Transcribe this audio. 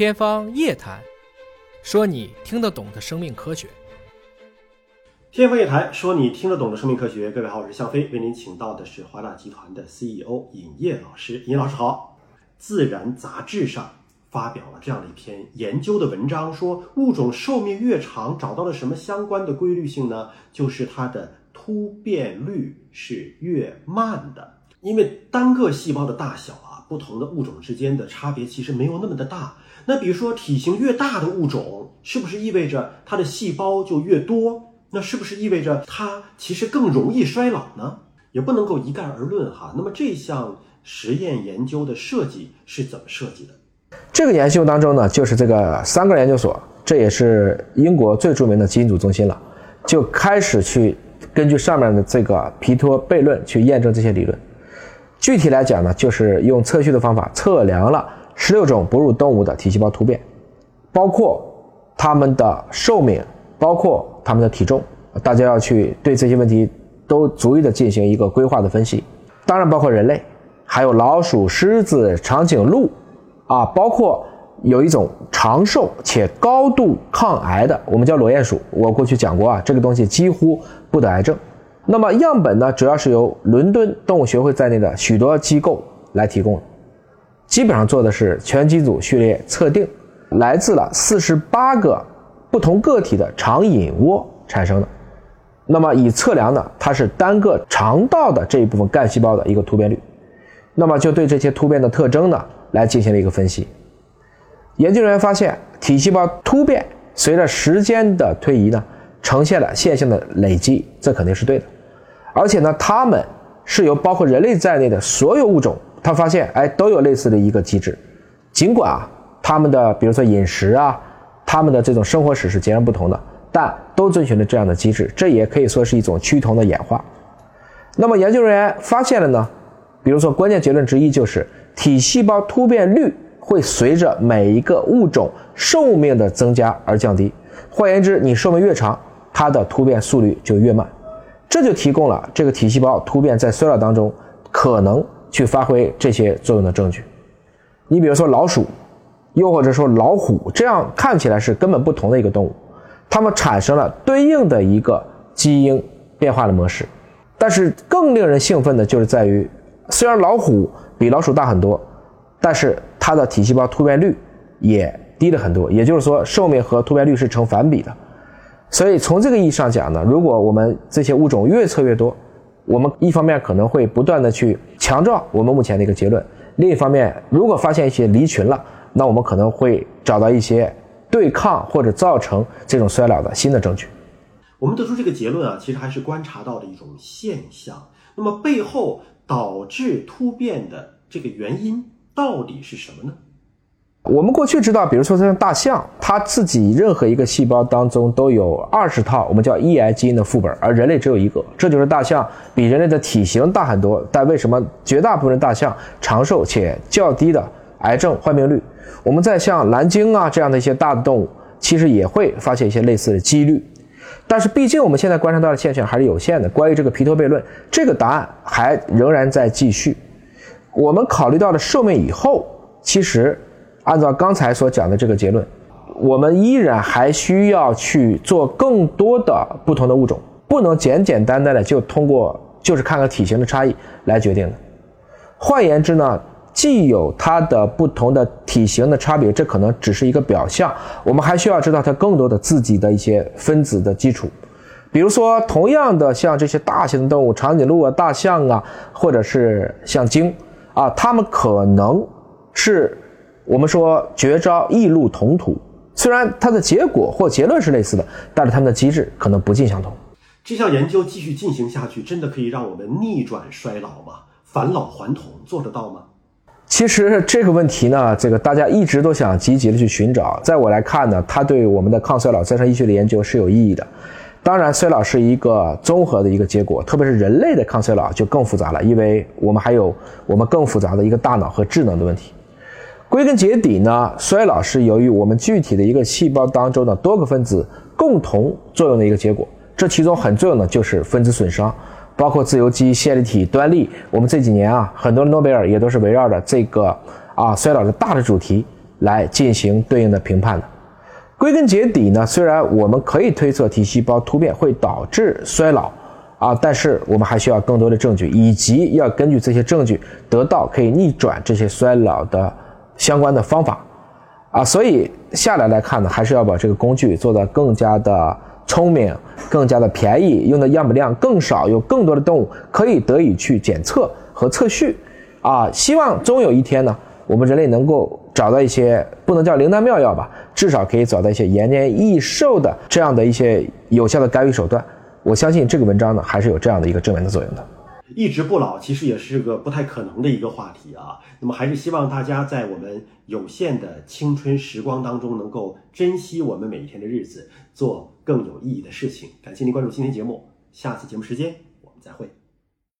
天方夜谭，说你听得懂的生命科学。天方夜谭，说你听得懂的生命科学。各位好，我是向飞，为您请到的是华大集团的 CEO 尹烨老师。尹老师好，《自然》杂志上发表了这样的一篇研究的文章，说物种寿命越长，找到了什么相关的规律性呢？就是它的突变率是越慢的。因为单个细胞的大小啊，不同的物种之间的差别其实没有那么的大。那比如说体型越大的物种，是不是意味着它的细胞就越多？那是不是意味着它其实更容易衰老呢？也不能够一概而论哈。那么这项实验研究的设计是怎么设计的？这个研究当中呢，就是这个三个研究所，这也是英国最著名的基因组中心了，就开始去根据上面的这个皮托悖论去验证这些理论。具体来讲呢，就是用测序的方法测量了十六种哺乳动物的体细胞突变，包括它们的寿命，包括它们的体重。大家要去对这些问题都逐一的进行一个规划的分析。当然，包括人类，还有老鼠、狮子、长颈鹿，啊，包括有一种长寿且高度抗癌的，我们叫裸鼹鼠。我过去讲过啊，这个东西几乎不得癌症。那么样本呢，主要是由伦敦动物学会在内的许多机构来提供的，基本上做的是全基因组序列测定，来自了四十八个不同个体的肠隐窝产生的。那么以测量呢，它是单个肠道的这一部分干细胞的一个突变率，那么就对这些突变的特征呢来进行了一个分析。研究人员发现，体细胞突变随着时间的推移呢，呈现了线性的累积，这肯定是对的。而且呢，它们是由包括人类在内的所有物种，他发现哎都有类似的一个机制，尽管啊他们的比如说饮食啊，他们的这种生活史是截然不同的，但都遵循了这样的机制，这也可以说是一种趋同的演化。那么研究人员发现了呢，比如说关键结论之一就是体细胞突变率会随着每一个物种寿命的增加而降低，换言之，你寿命越长，它的突变速率就越慢。这就提供了这个体细胞突变在衰老当中可能去发挥这些作用的证据。你比如说老鼠，又或者说老虎，这样看起来是根本不同的一个动物，它们产生了对应的一个基因变化的模式。但是更令人兴奋的就是在于，虽然老虎比老鼠大很多，但是它的体细胞突变率也低了很多。也就是说，寿命和突变率是成反比的。所以从这个意义上讲呢，如果我们这些物种越测越多，我们一方面可能会不断的去强壮我们目前的一个结论，另一方面，如果发现一些离群了，那我们可能会找到一些对抗或者造成这种衰老的新的证据。我们得出这个结论啊，其实还是观察到的一种现象。那么背后导致突变的这个原因到底是什么呢？我们过去知道，比如说像大象，它自己任何一个细胞当中都有二十套我们叫 EI 基因的副本，而人类只有一个，这就是大象比人类的体型大很多。但为什么绝大部分大象长寿且较低的癌症患病率？我们在像蓝鲸啊这样的一些大的动物，其实也会发现一些类似的几率。但是毕竟我们现在观察到的现象还是有限的。关于这个皮托悖论，这个答案还仍然在继续。我们考虑到了寿命以后，其实。按照刚才所讲的这个结论，我们依然还需要去做更多的不同的物种，不能简简单单的就通过就是看看体型的差异来决定的。换言之呢，既有它的不同的体型的差别，这可能只是一个表象，我们还需要知道它更多的自己的一些分子的基础。比如说，同样的像这些大型的动物，长颈鹿啊、大象啊，或者是像鲸啊，它们可能是。我们说绝招异路同途，虽然它的结果或结论是类似的，但是它们的机制可能不尽相同。这项研究继续进行下去，真的可以让我们逆转衰老吗？返老还童做得到吗？其实这个问题呢，这个大家一直都想积极的去寻找。在我来看呢，它对我们的抗衰老再生医学的研究是有意义的。当然，衰老是一个综合的一个结果，特别是人类的抗衰老就更复杂了，因为我们还有我们更复杂的一个大脑和智能的问题。归根结底呢，衰老是由于我们具体的一个细胞当中的多个分子共同作用的一个结果。这其中很重要的就是分子损伤，包括自由基、线粒体、端粒。我们这几年啊，很多诺贝尔也都是围绕着这个啊衰老的大的主题来进行对应的评判的。归根结底呢，虽然我们可以推测体细胞突变会导致衰老啊，但是我们还需要更多的证据，以及要根据这些证据得到可以逆转这些衰老的相关的方法啊。所以下来来看呢，还是要把这个工具做得更加的聪明、更加的便宜，用的样本量更少，有更多的动物可以得以去检测和测序啊。希望终有一天呢。我们人类能够找到一些不能叫灵丹妙药吧，至少可以找到一些延年益寿的这样的一些有效的干预手段。我相信这个文章呢，还是有这样的一个正面的作用的。一直不老其实也是个不太可能的一个话题啊。那么还是希望大家在我们有限的青春时光当中，能够珍惜我们每一天的日子，做更有意义的事情。感谢您关注今天节目，下次节目时间我们再会。